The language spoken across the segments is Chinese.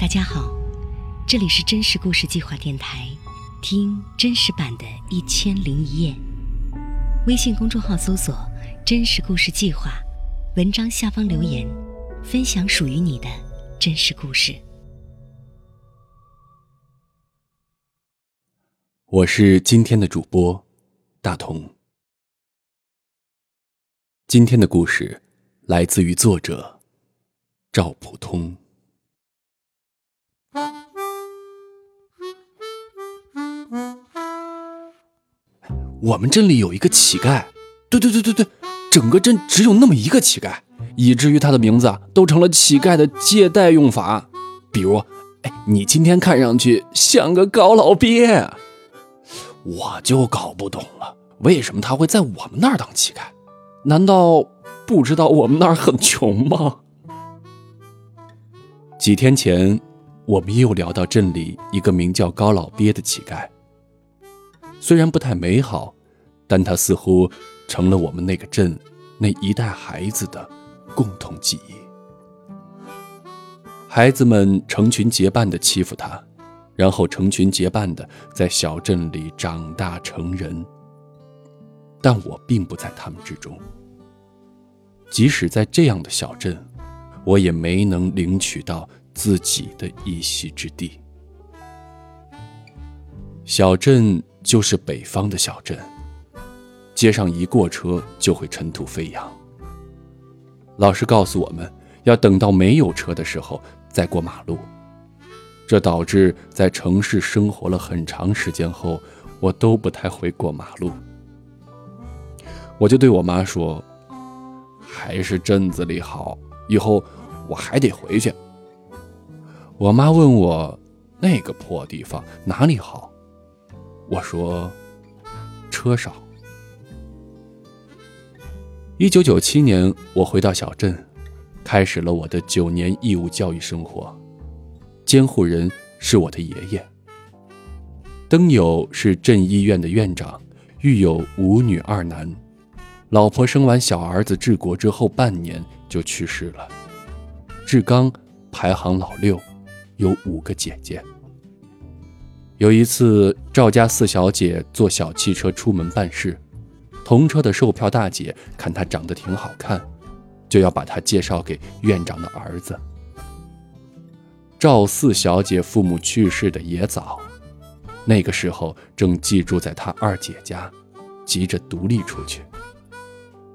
大家好，这里是真实故事计划电台，听真实版的《一千零一夜》。微信公众号搜索“真实故事计划”，文章下方留言，分享属于你的真实故事。我是今天的主播大同。今天的故事来自于作者赵普通。我们镇里有一个乞丐，对对对对对，整个镇只有那么一个乞丐，以至于他的名字啊都成了乞丐的借贷用法。比如，哎，你今天看上去像个高老鳖，我就搞不懂了，为什么他会在我们那儿当乞丐？难道不知道我们那儿很穷吗？几天前，我们又聊到镇里一个名叫高老鳖的乞丐。虽然不太美好，但它似乎成了我们那个镇那一代孩子的共同记忆。孩子们成群结伴地欺负他，然后成群结伴地在小镇里长大成人。但我并不在他们之中。即使在这样的小镇，我也没能领取到自己的一席之地。小镇。就是北方的小镇，街上一过车就会尘土飞扬。老师告诉我们要等到没有车的时候再过马路，这导致在城市生活了很长时间后，我都不太会过马路。我就对我妈说：“还是镇子里好，以后我还得回去。”我妈问我：“那个破地方哪里好？”我说：“车少。”一九九七年，我回到小镇，开始了我的九年义务教育生活。监护人是我的爷爷。登友是镇医院的院长，育有五女二男，老婆生完小儿子治国之后半年就去世了。志刚排行老六，有五个姐姐。有一次，赵家四小姐坐小汽车出门办事，同车的售票大姐看她长得挺好看，就要把她介绍给院长的儿子。赵四小姐父母去世的也早，那个时候正寄住在她二姐家，急着独立出去，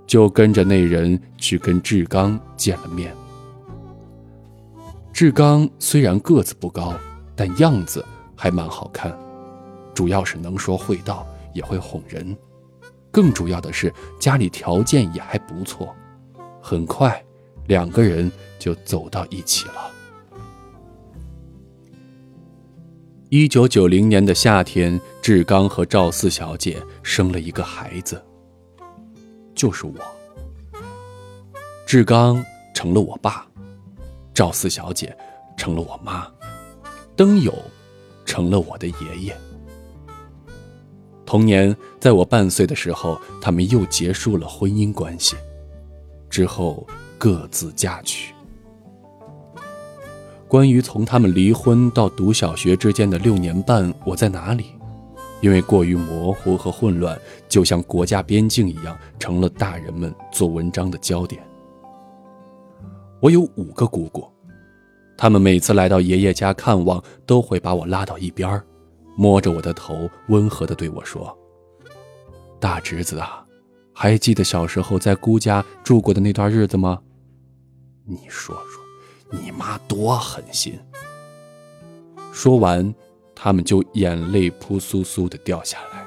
就跟着那人去跟志刚见了面。志刚虽然个子不高，但样子。还蛮好看，主要是能说会道，也会哄人。更主要的是家里条件也还不错。很快，两个人就走到一起了。一九九零年的夏天，志刚和赵四小姐生了一个孩子，就是我。志刚成了我爸，赵四小姐成了我妈，灯友。成了我的爷爷。同年，在我半岁的时候，他们又结束了婚姻关系，之后各自嫁娶。关于从他们离婚到读小学之间的六年半，我在哪里？因为过于模糊和混乱，就像国家边境一样，成了大人们做文章的焦点。我有五个姑姑。他们每次来到爷爷家看望，都会把我拉到一边摸着我的头，温和地对我说：“大侄子啊，还记得小时候在姑家住过的那段日子吗？你说说，你妈多狠心。”说完，他们就眼泪扑簌簌地掉下来。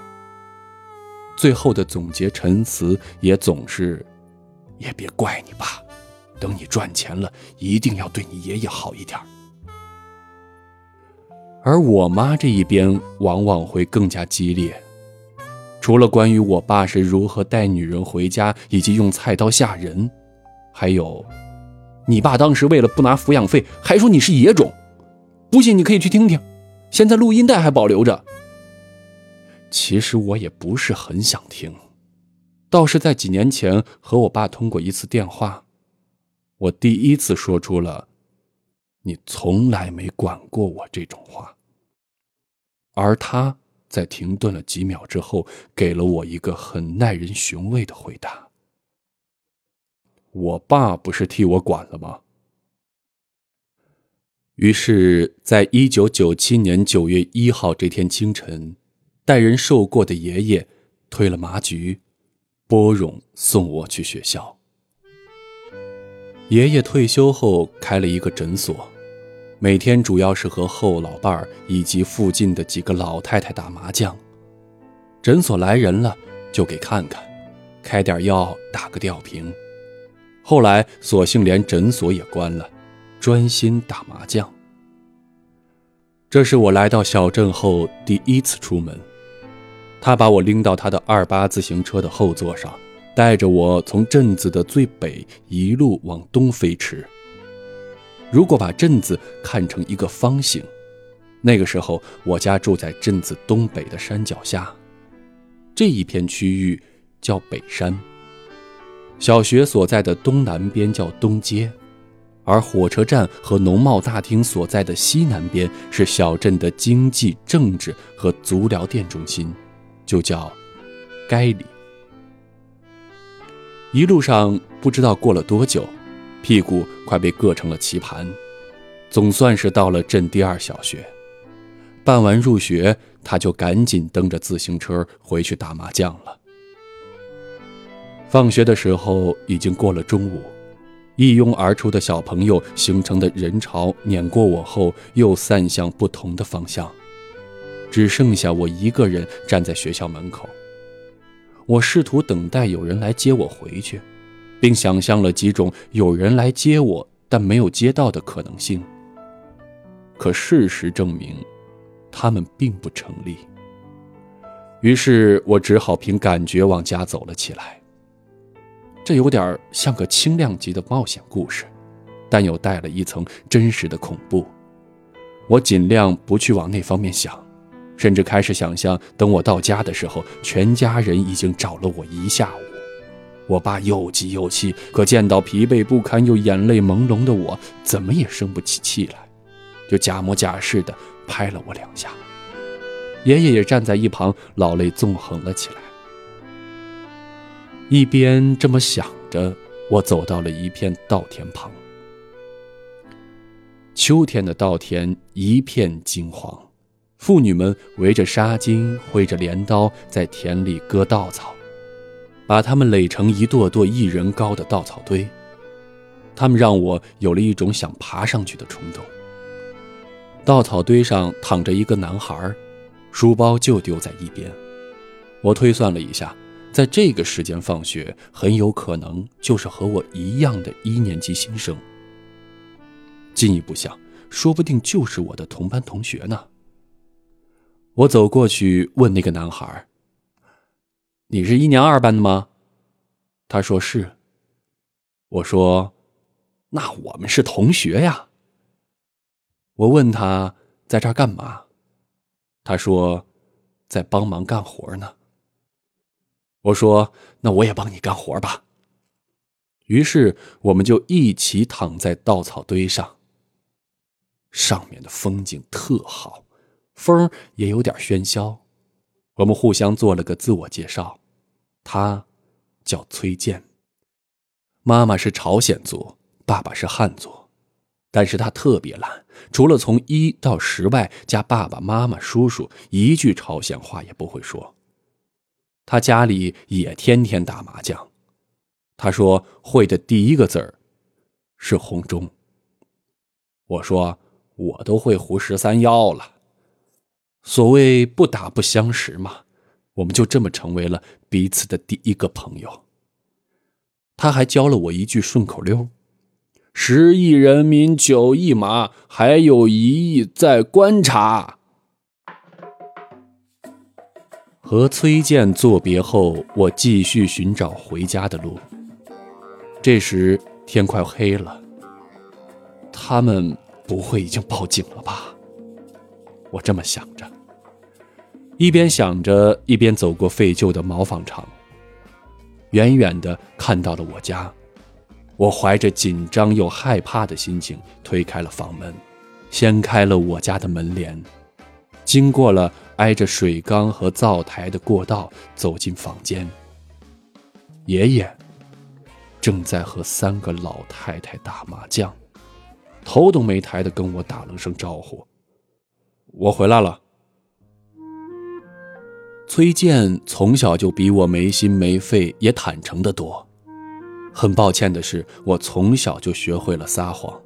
最后的总结陈词也总是：“也别怪你爸。”等你赚钱了，一定要对你爷爷好一点。而我妈这一边往往会更加激烈，除了关于我爸是如何带女人回家以及用菜刀吓人，还有，你爸当时为了不拿抚养费，还说你是野种。不信你可以去听听，现在录音带还保留着。其实我也不是很想听，倒是在几年前和我爸通过一次电话。我第一次说出了，你从来没管过我这种话。”而他在停顿了几秒之后，给了我一个很耐人寻味的回答：“我爸不是替我管了吗？”于是，在一九九七年九月一号这天清晨，待人受过的爷爷推了麻菊，拨冗送我去学校。爷爷退休后开了一个诊所，每天主要是和后老伴儿以及附近的几个老太太打麻将。诊所来人了就给看看，开点药打个吊瓶。后来索性连诊所也关了。专心打麻将。这是我来到小镇后第一次出门。他把我拎到他的二八自行车的后座上，带着我从镇子的最北一路往东飞驰。如果把镇子看成一个方形，那个时候我家住在镇子东北的山脚下，这一片区域叫北山。小学所在的东南边叫东街。而火车站和农贸大厅所在的西南边是小镇的经济、政治和足疗店中心，就叫该里。一路上不知道过了多久，屁股快被硌成了棋盘，总算是到了镇第二小学。办完入学，他就赶紧蹬着自行车回去打麻将了。放学的时候已经过了中午。一拥而出的小朋友形成的人潮碾过我后，又散向不同的方向，只剩下我一个人站在学校门口。我试图等待有人来接我回去，并想象了几种有人来接我但没有接到的可能性。可事实证明，他们并不成立。于是我只好凭感觉往家走了起来。这有点像个轻量级的冒险故事，但又带了一层真实的恐怖。我尽量不去往那方面想，甚至开始想象，等我到家的时候，全家人已经找了我一下午。我爸又急又气，可见到疲惫不堪又眼泪朦胧的我，怎么也生不起气来，就假模假式的拍了我两下。爷爷也站在一旁，老泪纵横了起来。一边这么想着，我走到了一片稻田旁。秋天的稻田一片金黄，妇女们围着纱巾，挥着镰刀，在田里割稻草，把它们垒成一垛垛一人高的稻草堆。他们让我有了一种想爬上去的冲动。稻草堆上躺着一个男孩，书包就丢在一边。我推算了一下。在这个时间放学，很有可能就是和我一样的一年级新生。进一步想，说不定就是我的同班同学呢。我走过去问那个男孩：“你是一年二班的吗？”他说是。我说：“那我们是同学呀。”我问他在这儿干嘛，他说：“在帮忙干活呢。”我说：“那我也帮你干活吧。”于是我们就一起躺在稻草堆上。上面的风景特好，风也有点喧嚣。我们互相做了个自我介绍，他叫崔健，妈妈是朝鲜族，爸爸是汉族，但是他特别懒，除了从一到十外加爸爸妈妈、叔叔，一句朝鲜话也不会说。他家里也天天打麻将，他说会的第一个字儿是红中。我说我都会胡十三幺了。所谓不打不相识嘛，我们就这么成为了彼此的第一个朋友。他还教了我一句顺口溜：十亿人民九亿马，还有一亿在观察。和崔健作别后，我继续寻找回家的路。这时天快黑了，他们不会已经报警了吧？我这么想着，一边想着，一边走过废旧的毛纺厂。远远的看到了我家，我怀着紧张又害怕的心情推开了房门，掀开了我家的门帘，经过了挨着水缸和灶台的过道，走进房间。爷爷正在和三个老太太打麻将，头都没抬的跟我打了声招呼：“我回来了。”崔健从小就比我没心没肺，也坦诚的多。很抱歉的是，我从小就学会了撒谎。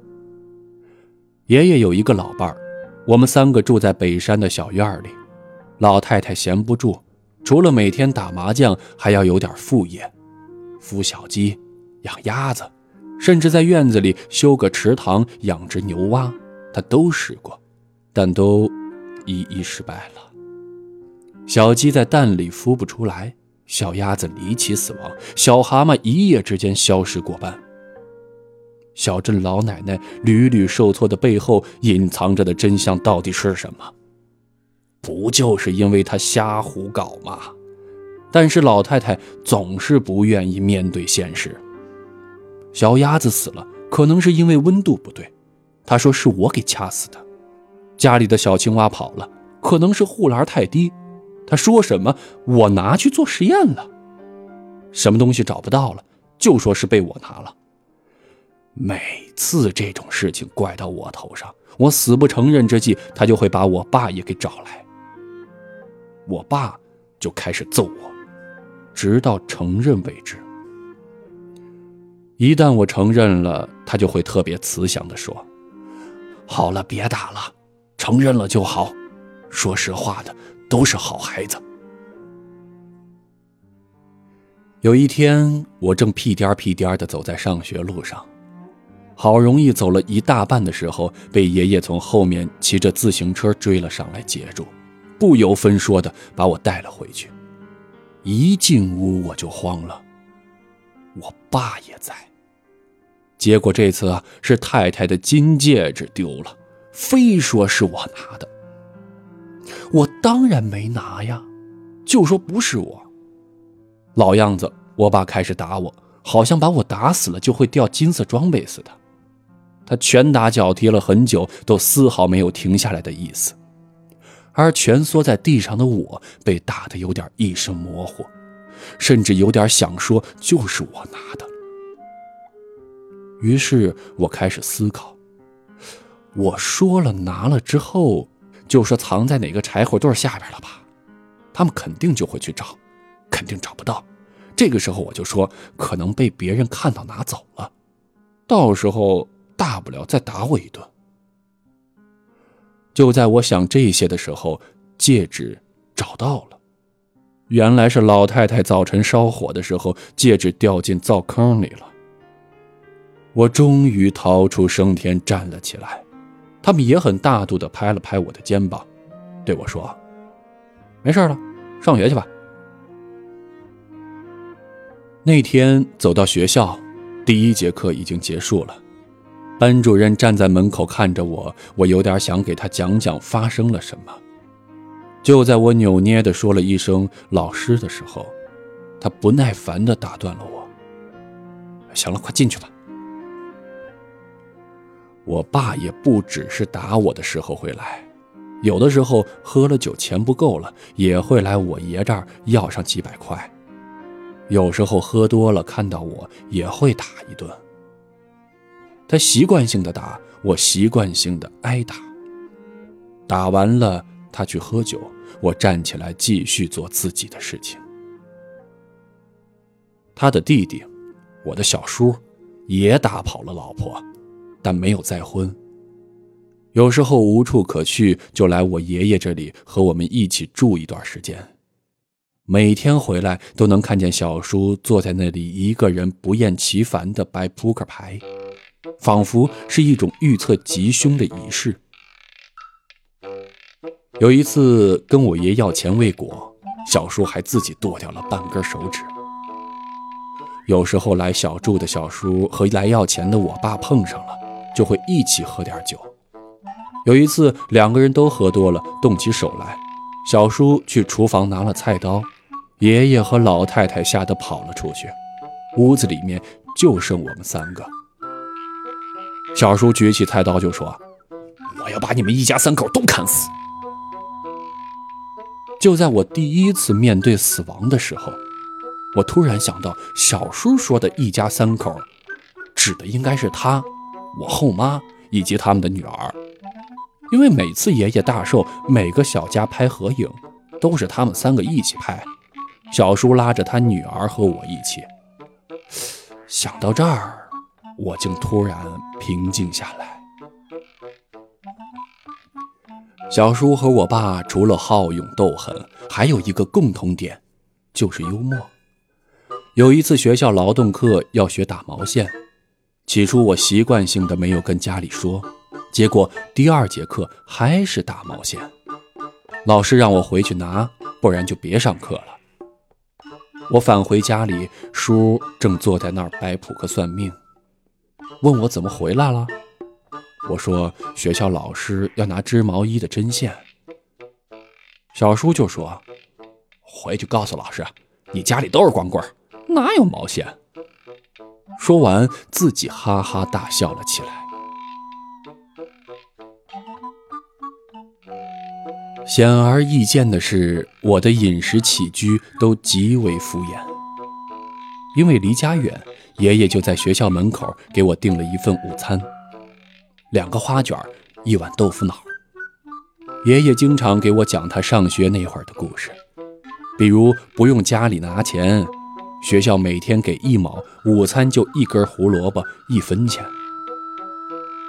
爷爷有一个老伴儿，我们三个住在北山的小院里。老太太闲不住，除了每天打麻将，还要有点副业，孵小鸡、养鸭子，甚至在院子里修个池塘养只牛蛙，她都试过，但都一一失败了。小鸡在蛋里孵不出来。小鸭子离奇死亡，小蛤蟆一夜之间消失过半。小镇老奶奶屡屡受挫的背后隐藏着的真相到底是什么？不就是因为她瞎胡搞吗？但是老太太总是不愿意面对现实。小鸭子死了，可能是因为温度不对，她说是我给掐死的。家里的小青蛙跑了，可能是护栏太低。他说什么？我拿去做实验了，什么东西找不到了，就说是被我拿了。每次这种事情怪到我头上，我死不承认之际，他就会把我爸也给找来。我爸就开始揍我，直到承认为止。一旦我承认了，他就会特别慈祥的说：“好了，别打了，承认了就好。说实话的。”都是好孩子。有一天，我正屁颠屁颠的走在上学路上，好容易走了一大半的时候，被爷爷从后面骑着自行车追了上来，截住，不由分说的把我带了回去。一进屋我就慌了，我爸也在。结果这次啊，是太太的金戒指丢了，非说是我拿的。我当然没拿呀，就说不是我。老样子，我爸开始打我，好像把我打死了就会掉金色装备似的。他拳打脚踢了很久，都丝毫没有停下来的意思。而蜷缩在地上的我，被打得有点意识模糊，甚至有点想说就是我拿的。于是我开始思考，我说了拿了之后。就说藏在哪个柴火堆下边了吧，他们肯定就会去找，肯定找不到。这个时候我就说可能被别人看到拿走了，到时候大不了再打我一顿。就在我想这些的时候，戒指找到了，原来是老太太早晨烧火的时候，戒指掉进灶坑里了。我终于逃出升天，站了起来。他们也很大度地拍了拍我的肩膀，对我说：“没事了，上学去吧。”那天走到学校，第一节课已经结束了，班主任站在门口看着我，我有点想给他讲讲发生了什么。就在我扭捏地说了一声“老师”的时候，他不耐烦地打断了我：“行了，快进去吧。”我爸也不只是打我的时候会来，有的时候喝了酒钱不够了，也会来我爷这儿要上几百块。有时候喝多了看到我也会打一顿。他习惯性的打，我习惯性的挨打。打完了，他去喝酒，我站起来继续做自己的事情。他的弟弟，我的小叔，也打跑了老婆。但没有再婚。有时候无处可去，就来我爷爷这里和我们一起住一段时间。每天回来都能看见小叔坐在那里，一个人不厌其烦地摆扑克牌，仿佛是一种预测吉凶的仪式。有一次跟我爷要钱未果，小叔还自己剁掉了半根手指。有时候来小住的小叔和来要钱的我爸碰上了。就会一起喝点酒。有一次，两个人都喝多了，动起手来。小叔去厨房拿了菜刀，爷爷和老太太吓得跑了出去。屋子里面就剩我们三个。小叔举起菜刀就说：“我要把你们一家三口都砍死。”就在我第一次面对死亡的时候，我突然想到，小叔说的一家三口，指的应该是他、我后妈以及他们的女儿，因为每次爷爷大寿，每个小家拍合影，都是他们三个一起拍，小叔拉着他女儿和我一起。想到这儿，我竟突然平静下来。小叔和我爸除了好勇斗狠，还有一个共同点，就是幽默。有一次学校劳动课要学打毛线，起初我习惯性的没有跟家里说，结果第二节课还是打毛线，老师让我回去拿，不然就别上课了。我返回家里，叔正坐在那儿摆扑克算命，问我怎么回来了。我说学校老师要拿织毛衣的针线，小叔就说：“回去告诉老师，你家里都是光棍，哪有毛线？”说完，自己哈哈大笑了起来。显而易见的是，我的饮食起居都极为敷衍，因为离家远，爷爷就在学校门口给我订了一份午餐。两个花卷，一碗豆腐脑。爷爷经常给我讲他上学那会儿的故事，比如不用家里拿钱，学校每天给一毛，午餐就一根胡萝卜，一分钱。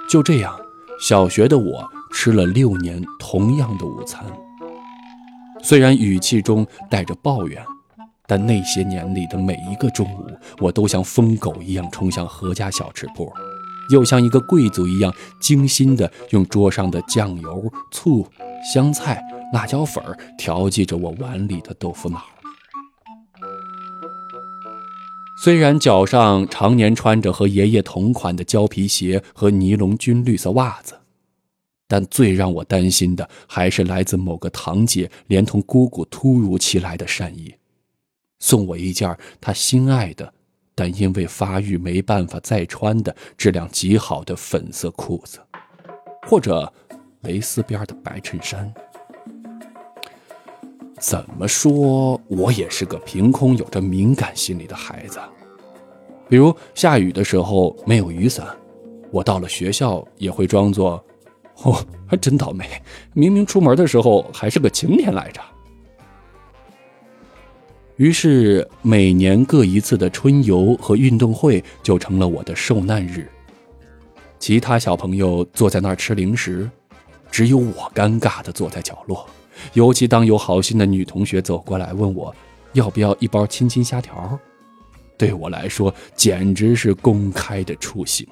就这样，小学的我吃了六年同样的午餐。虽然语气中带着抱怨，但那些年里的每一个中午，我都像疯狗一样冲向何家小吃铺。又像一个贵族一样精心地用桌上的酱油、醋、香菜、辣椒粉调剂着我碗里的豆腐脑。虽然脚上常年穿着和爷爷同款的胶皮鞋和尼龙军绿色袜子，但最让我担心的还是来自某个堂姐连同姑姑突如其来的善意，送我一件她心爱的。但因为发育没办法再穿的质量极好的粉色裤子，或者蕾丝边的白衬衫。怎么说，我也是个凭空有着敏感心理的孩子。比如下雨的时候没有雨伞，我到了学校也会装作，哦，还真倒霉，明明出门的时候还是个晴天来着。于是，每年各一次的春游和运动会就成了我的受难日。其他小朋友坐在那儿吃零食，只有我尴尬的坐在角落。尤其当有好心的女同学走过来问我要不要一包亲亲虾条，对我来说简直是公开的处刑。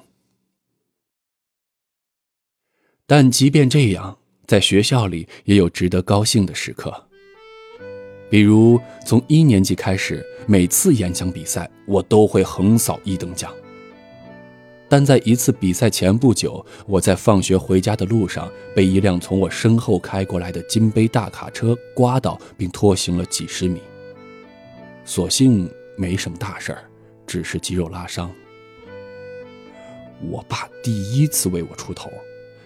但即便这样，在学校里也有值得高兴的时刻。比如，从一年级开始，每次演讲比赛，我都会横扫一等奖。但在一次比赛前不久，我在放学回家的路上，被一辆从我身后开过来的金杯大卡车刮倒，并拖行了几十米。所幸没什么大事儿，只是肌肉拉伤。我爸第一次为我出头，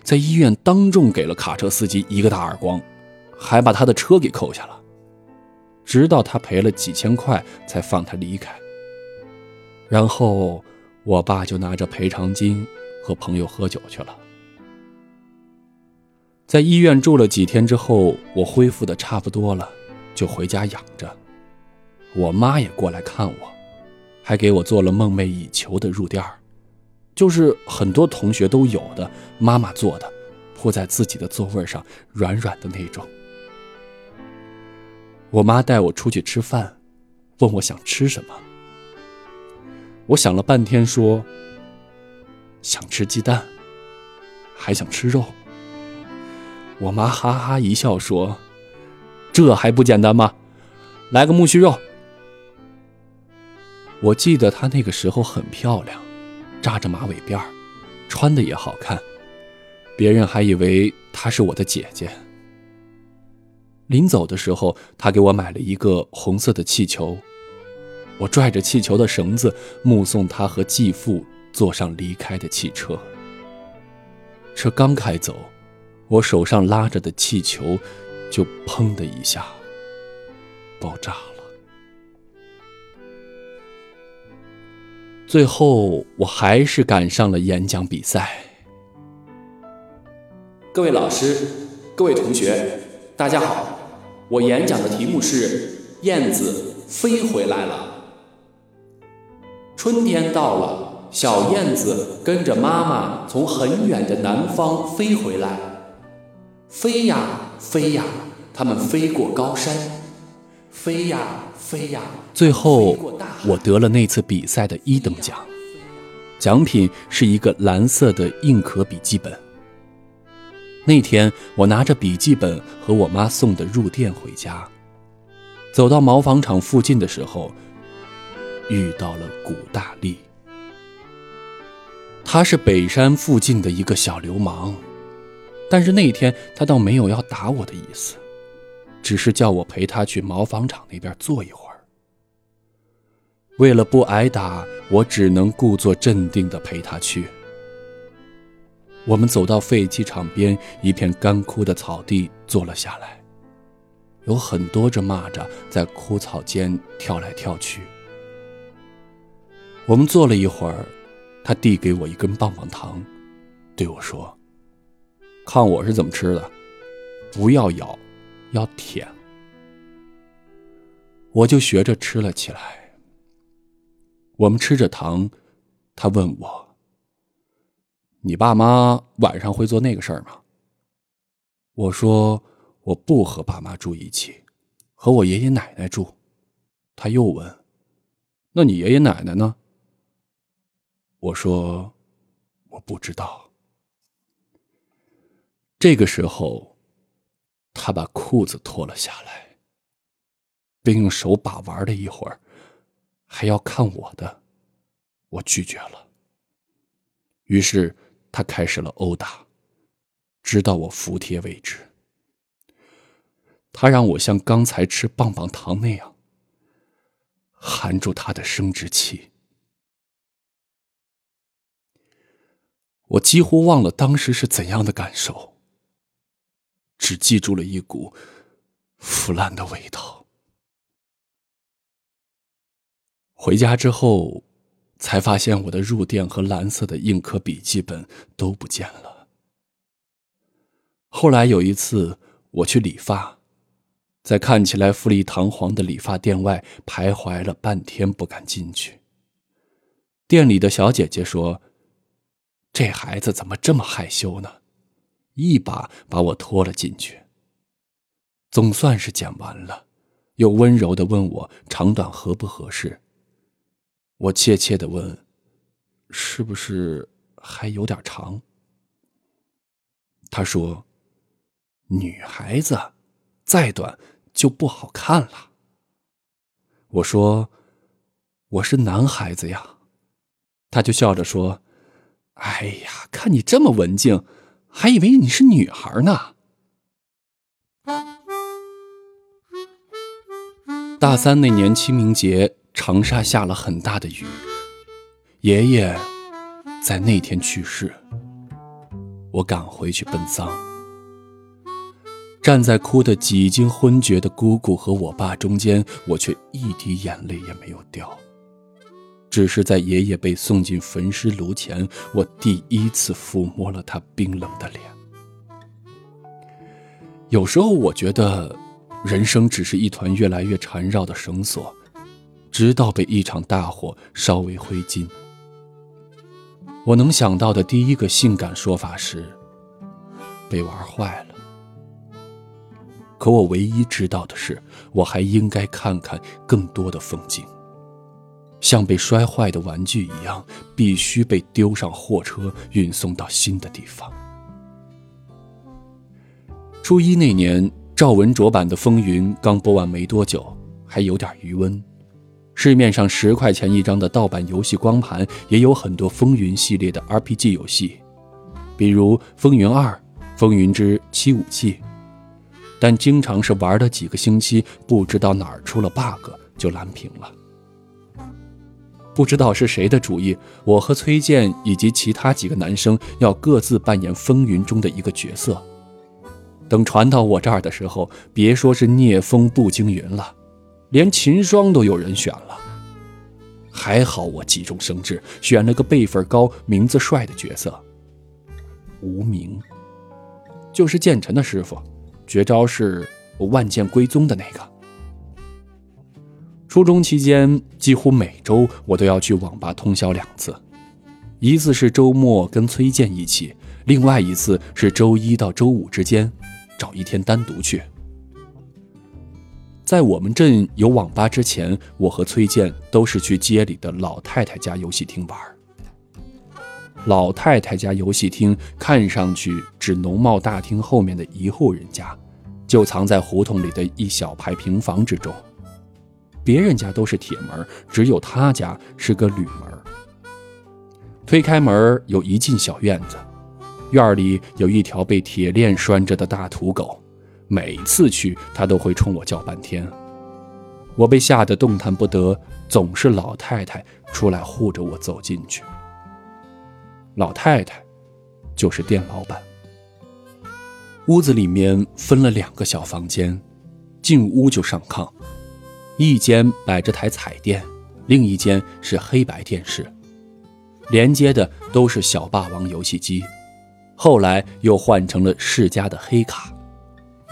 在医院当众给了卡车司机一个大耳光，还把他的车给扣下了。直到他赔了几千块，才放他离开。然后，我爸就拿着赔偿金和朋友喝酒去了。在医院住了几天之后，我恢复的差不多了，就回家养着。我妈也过来看我，还给我做了梦寐以求的褥垫儿就是很多同学都有的妈妈做的，铺在自己的座位上，软软的那种。我妈带我出去吃饭，问我想吃什么。我想了半天，说想吃鸡蛋，还想吃肉。我妈哈哈一笑，说：“这还不简单吗？来个木须肉。”我记得她那个时候很漂亮，扎着马尾辫穿的也好看，别人还以为她是我的姐姐。临走的时候，她给我买了一个红色的气球，我拽着气球的绳子，目送他和继父坐上离开的汽车。车刚开走，我手上拉着的气球就砰的一下爆炸了。最后，我还是赶上了演讲比赛。各位老师，各位同学，大家好，我演讲的题目是《燕子飞回来了》。春天到了，小燕子跟着妈妈从很远的南方飞回来，飞呀飞呀，它们飞过高山，飞呀飞呀。最后，我得了那次比赛的一等奖，奖品是一个蓝色的硬壳笔记本。那天，我拿着笔记本和我妈送的入店回家，走到毛纺厂附近的时候，遇到了古大力。他是北山附近的一个小流氓，但是那天他倒没有要打我的意思，只是叫我陪他去毛纺厂那边坐一会儿。为了不挨打，我只能故作镇定地陪他去。我们走到废弃场边一片干枯的草地，坐了下来。有很多只蚂蚱在枯草间跳来跳去。我们坐了一会儿，他递给我一根棒棒糖，对我说：“看我是怎么吃的，不要咬，要舔。”我就学着吃了起来。我们吃着糖，他问我：“你爸妈晚上会做那个事儿吗？”我说：“我不和爸妈住一起，和我爷爷奶奶住。”他又问：“那你爷爷奶奶呢？”我说：“我不知道。”这个时候，他把裤子脱了下来，并用手把玩了一会儿。还要看我的，我拒绝了。于是他开始了殴打，直到我服帖为止。他让我像刚才吃棒棒糖那样，含住他的生殖器。我几乎忘了当时是怎样的感受，只记住了一股腐烂的味道。回家之后，才发现我的入店和蓝色的硬壳笔记本都不见了。后来有一次我去理发，在看起来富丽堂皇的理发店外徘徊了半天，不敢进去。店里的小姐姐说：“这孩子怎么这么害羞呢？”一把把我拖了进去。总算是剪完了，又温柔的问我长短合不合适。我怯怯的问：“是不是还有点长？”他说：“女孩子再短就不好看了。”我说：“我是男孩子呀。”他就笑着说：“哎呀，看你这么文静，还以为你是女孩呢。”大三那年清明节。长沙下了很大的雨，爷爷在那天去世。我赶回去奔丧，站在哭得几经昏厥的姑姑和我爸中间，我却一滴眼泪也没有掉。只是在爷爷被送进焚尸炉前，我第一次抚摸了他冰冷的脸。有时候我觉得，人生只是一团越来越缠绕的绳索。直到被一场大火烧为灰烬。我能想到的第一个性感说法是被玩坏了。可我唯一知道的是，我还应该看看更多的风景，像被摔坏的玩具一样，必须被丢上货车，运送到新的地方。初一那年，赵文卓版的《风云》刚播完没多久，还有点余温。市面上十块钱一张的盗版游戏光盘也有很多《风云》系列的 RPG 游戏，比如《风云二》《风云之七武器》，但经常是玩了几个星期，不知道哪儿出了 bug 就蓝屏了。不知道是谁的主意，我和崔健以及其他几个男生要各自扮演风云中的一个角色。等传到我这儿的时候，别说是聂风步惊云了，连秦霜都有人选了。还好我急中生智，选了个辈分高、名字帅的角色——无名，就是剑尘的师傅，绝招是万剑归宗的那个。初中期间，几乎每周我都要去网吧通宵两次，一次是周末跟崔健一起，另外一次是周一到周五之间，找一天单独去。在我们镇有网吧之前，我和崔健都是去街里的老太太家游戏厅玩。老太太家游戏厅看上去指农贸大厅后面的一户人家，就藏在胡同里的一小排平房之中。别人家都是铁门，只有他家是个铝门。推开门，有一进小院子，院里有一条被铁链拴着的大土狗，每次去他都会冲我叫半天。我被吓得动弹不得，总是老太太出来护着我走进去。老太太就是店老板。屋子里面分了两个小房间，进屋就上炕。一间摆着台彩电，另一间是黑白电视，连接的都是小霸王游戏机，后来又换成了世嘉的黑卡，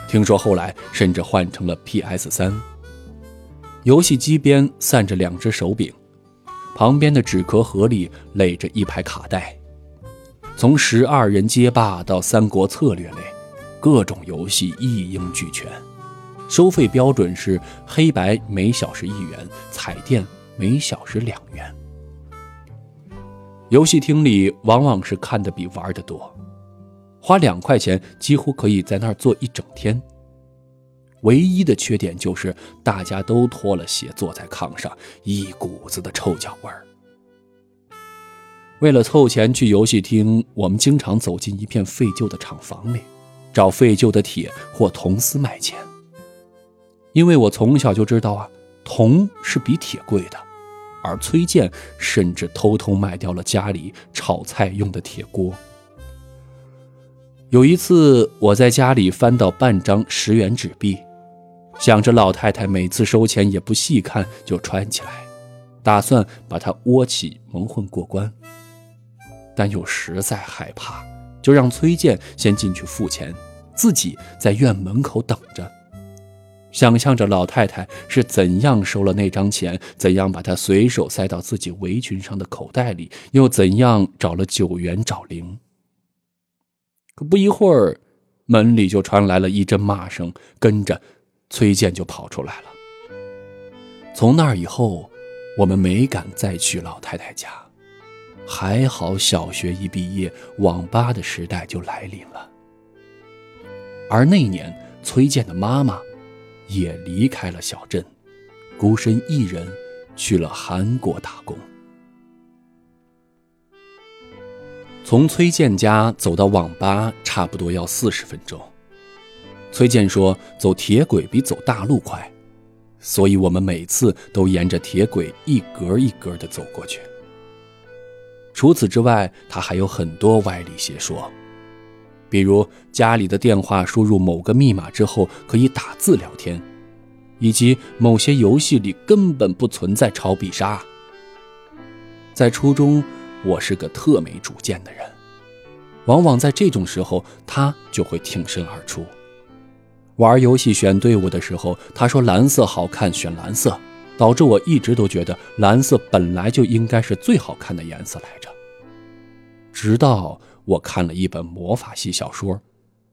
听说后来甚至换成了 PS 三。游戏机边散着两只手柄，旁边的纸壳盒里垒着一排卡带，从十二人街霸到三国策略类，各种游戏一应俱全。收费标准是黑白每小时一元，彩电每小时两元。游戏厅里往往是看的比玩的多，花两块钱几乎可以在那儿坐一整天。唯一的缺点就是大家都脱了鞋坐在炕上，一股子的臭脚味儿。为了凑钱去游戏厅，我们经常走进一片废旧的厂房里，找废旧的铁或铜丝卖钱。因为我从小就知道啊，铜是比铁贵的，而崔健甚至偷偷卖掉了家里炒菜用的铁锅。有一次，我在家里翻到半张十元纸币，想着老太太每次收钱也不细看就穿起来，打算把它窝起蒙混过关，但又实在害怕，就让崔健先进去付钱，自己在院门口等着。想象着老太太是怎样收了那张钱，怎样把它随手塞到自己围裙上的口袋里，又怎样找了九元找零。可不一会儿，门里就传来了一阵骂声，跟着崔健就跑出来了。从那以后，我们没敢再去老太太家。还好小学一毕业，网吧的时代就来临了。而那年，崔健的妈妈。也离开了小镇，孤身一人去了韩国打工。从崔健家走到网吧差不多要四十分钟。崔健说：“走铁轨比走大路快，所以我们每次都沿着铁轨一格一格的走过去。”除此之外，他还有很多歪理邪说。比如家里的电话输入某个密码之后可以打字聊天，以及某些游戏里根本不存在抄必杀。在初中，我是个特没主见的人，往往在这种时候他就会挺身而出。玩游戏选队伍的时候，他说蓝色好看，选蓝色，导致我一直都觉得蓝色本来就应该是最好看的颜色来着。直到。我看了一本魔法系小说，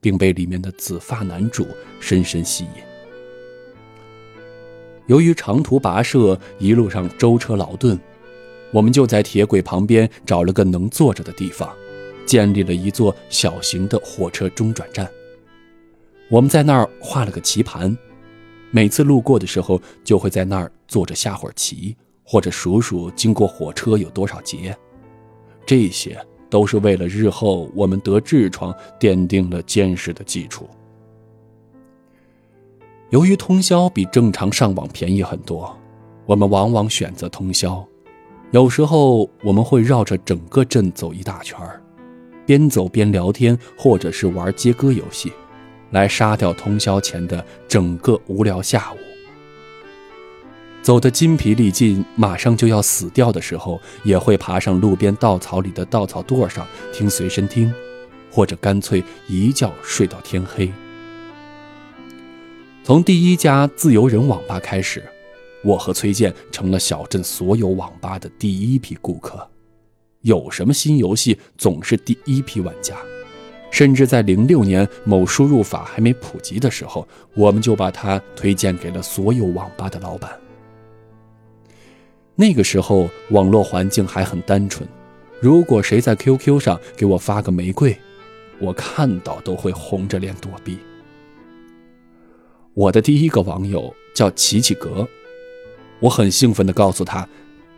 并被里面的紫发男主深深吸引。由于长途跋涉，一路上舟车劳顿，我们就在铁轨旁边找了个能坐着的地方，建立了一座小型的火车中转站。我们在那儿画了个棋盘，每次路过的时候，就会在那儿坐着下会儿棋，或者数数经过火车有多少节。这些。都是为了日后我们得痔疮奠定了坚实的基础。由于通宵比正常上网便宜很多，我们往往选择通宵，有时候我们会绕着整个镇走一大圈儿，边走边聊天，或者是玩接歌游戏，来杀掉通宵前的整个无聊下午。走得筋疲力尽，马上就要死掉的时候，也会爬上路边稻草里的稻草垛上听随身听，或者干脆一觉睡到天黑。从第一家自由人网吧开始，我和崔健成了小镇所有网吧的第一批顾客。有什么新游戏，总是第一批玩家。甚至在零六年某输入法还没普及的时候，我们就把它推荐给了所有网吧的老板。那个时候网络环境还很单纯，如果谁在 QQ 上给我发个玫瑰，我看到都会红着脸躲避。我的第一个网友叫琪琪格，我很兴奋地告诉他：“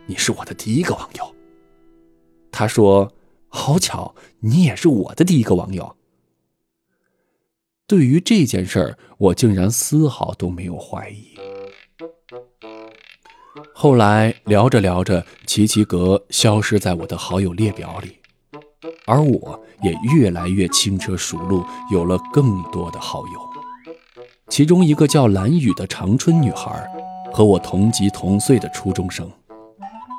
你是我的第一个网友。”他说：“好巧，你也是我的第一个网友。”对于这件事儿，我竟然丝毫都没有怀疑。后来聊着聊着，琪琪格消失在我的好友列表里，而我也越来越轻车熟路，有了更多的好友。其中一个叫蓝雨的长春女孩，和我同级同岁的初中生。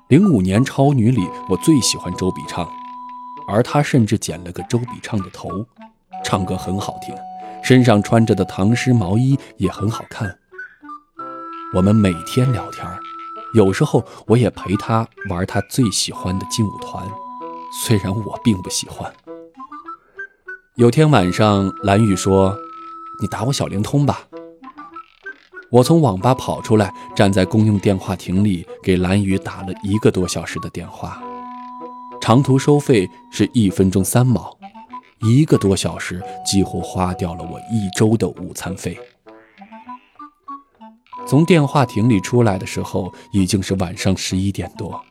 零五年超女里，我最喜欢周笔畅，而她甚至剪了个周笔畅的头，唱歌很好听，身上穿着的唐诗毛衣也很好看。我们每天聊天，有时候我也陪他玩他最喜欢的劲舞团，虽然我并不喜欢。有天晚上，蓝雨说。你打我小灵通吧。我从网吧跑出来，站在公用电话亭里，给蓝雨打了一个多小时的电话。长途收费是一分钟三毛，一个多小时几乎花掉了我一周的午餐费。从电话亭里出来的时候，已经是晚上十一点多。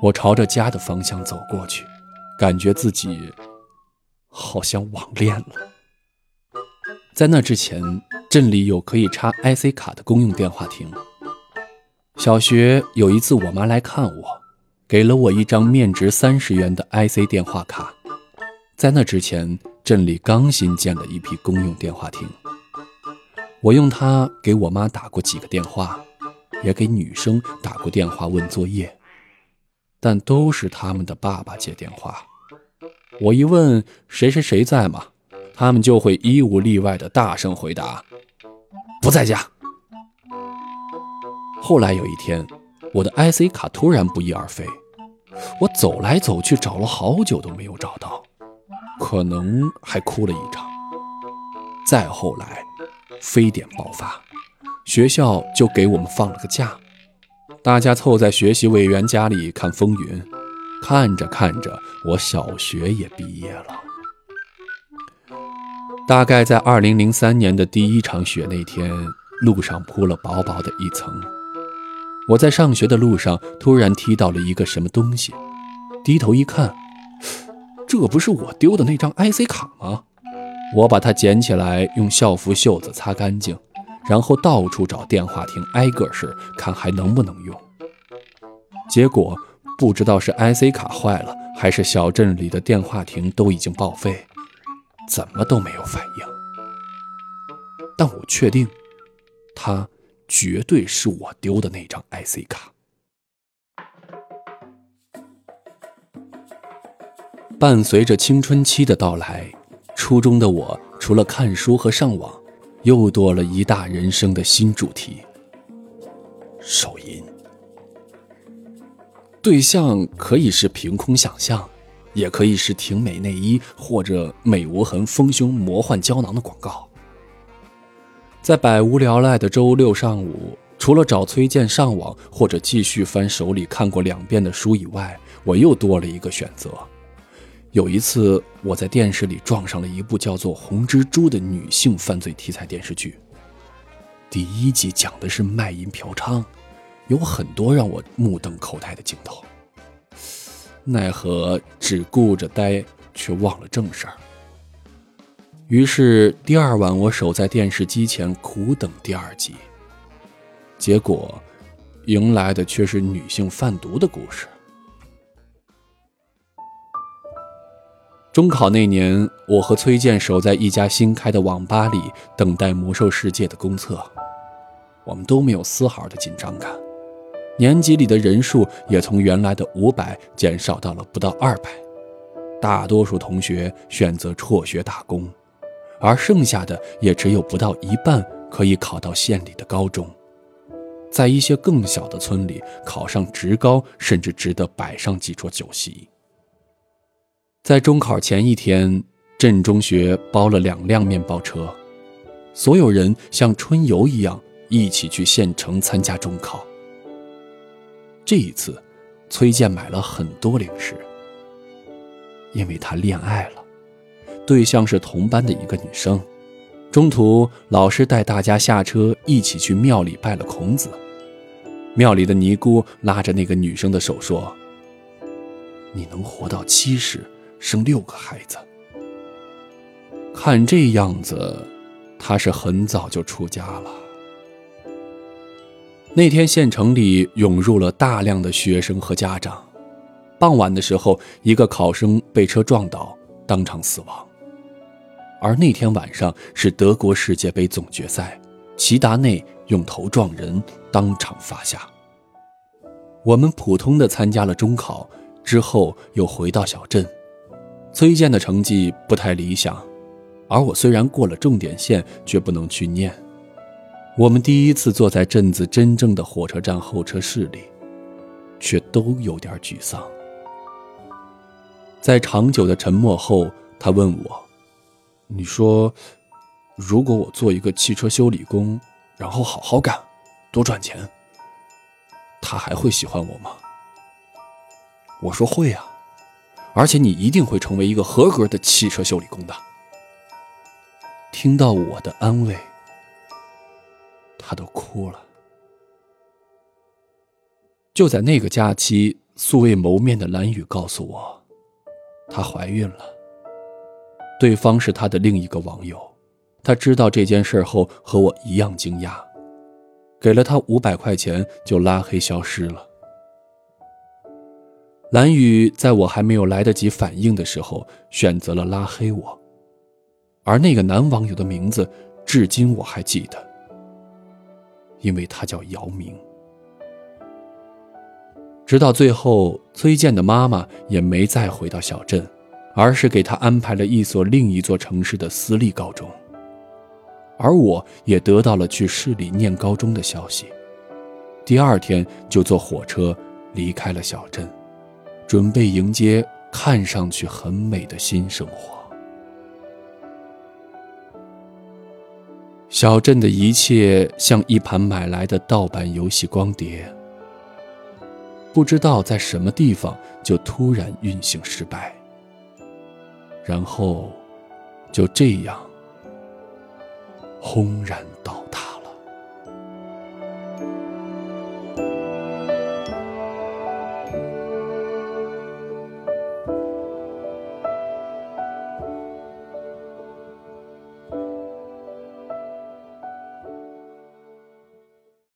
我朝着家的方向走过去，感觉自己好像网恋了。在那之前，镇里有可以插 IC 卡的公用电话亭。小学有一次，我妈来看我，给了我一张面值三十元的 IC 电话卡。在那之前，镇里刚新建了一批公用电话亭，我用它给我妈打过几个电话，也给女生打过电话问作业，但都是他们的爸爸接电话。我一问谁谁谁在吗？他们就会一无例外的大声回答：“不在家。”后来有一天，我的 IC 卡突然不翼而飞，我走来走去找了好久都没有找到，可能还哭了一场。再后来，非典爆发，学校就给我们放了个假，大家凑在学习委员家里看风云，看着看着，我小学也毕业了。大概在二零零三年的第一场雪那天，路上铺了薄薄的一层。我在上学的路上突然踢到了一个什么东西，低头一看，这不是我丢的那张 IC 卡吗？我把它捡起来，用校服袖子擦干净，然后到处找电话亭，挨个试，看还能不能用。结果不知道是 IC 卡坏了，还是小镇里的电话亭都已经报废。怎么都没有反应，但我确定，它绝对是我丢的那张 IC 卡。伴随着青春期的到来，初中的我除了看书和上网，又多了一大人生的新主题——手淫。对象可以是凭空想象。也可以是挺美内衣或者美无痕丰胸魔幻胶囊的广告。在百无聊赖的周六上午，除了找崔健上网或者继续翻手里看过两遍的书以外，我又多了一个选择。有一次，我在电视里撞上了一部叫做《红蜘蛛》的女性犯罪题材电视剧。第一集讲的是卖淫嫖娼，有很多让我目瞪口呆的镜头。奈何只顾着呆，却忘了正事儿。于是第二晚，我守在电视机前苦等第二集。结果，迎来的却是女性贩毒的故事。中考那年，我和崔健守在一家新开的网吧里，等待《魔兽世界》的公测。我们都没有丝毫的紧张感，年级里的人数也从原来的五百减少到了不到二百。大多数同学选择辍学打工，而剩下的也只有不到一半可以考到县里的高中。在一些更小的村里，考上职高甚至值得摆上几桌酒席。在中考前一天，镇中学包了两辆面包车，所有人像春游一样一起去县城参加中考。这一次，崔健买了很多零食，因为他恋爱了，对象是同班的一个女生。中途，老师带大家下车一起去庙里拜了孔子。庙里的尼姑拉着那个女生的手说：“你能活到七十。”生六个孩子，看这样子，他是很早就出家了。那天县城里涌入了大量的学生和家长。傍晚的时候，一个考生被车撞倒，当场死亡。而那天晚上是德国世界杯总决赛，齐达内用头撞人，当场发下。我们普通的参加了中考，之后又回到小镇。崔健的成绩不太理想，而我虽然过了重点线，却不能去念。我们第一次坐在镇子真正的火车站候车室里，却都有点沮丧。在长久的沉默后，他问我：“你说，如果我做一个汽车修理工，然后好好干，多赚钱，他还会喜欢我吗？”我说：“会啊。”而且你一定会成为一个合格的汽车修理工的。听到我的安慰，他都哭了。就在那个假期，素未谋面的蓝雨告诉我，她怀孕了。对方是她的另一个网友，她知道这件事后和我一样惊讶，给了她五百块钱就拉黑消失了。蓝雨在我还没有来得及反应的时候，选择了拉黑我，而那个男网友的名字，至今我还记得，因为他叫姚明。直到最后，崔健的妈妈也没再回到小镇，而是给他安排了一所另一座城市的私立高中，而我也得到了去市里念高中的消息，第二天就坐火车离开了小镇。准备迎接看上去很美的新生活。小镇的一切像一盘买来的盗版游戏光碟，不知道在什么地方就突然运行失败，然后就这样轰然。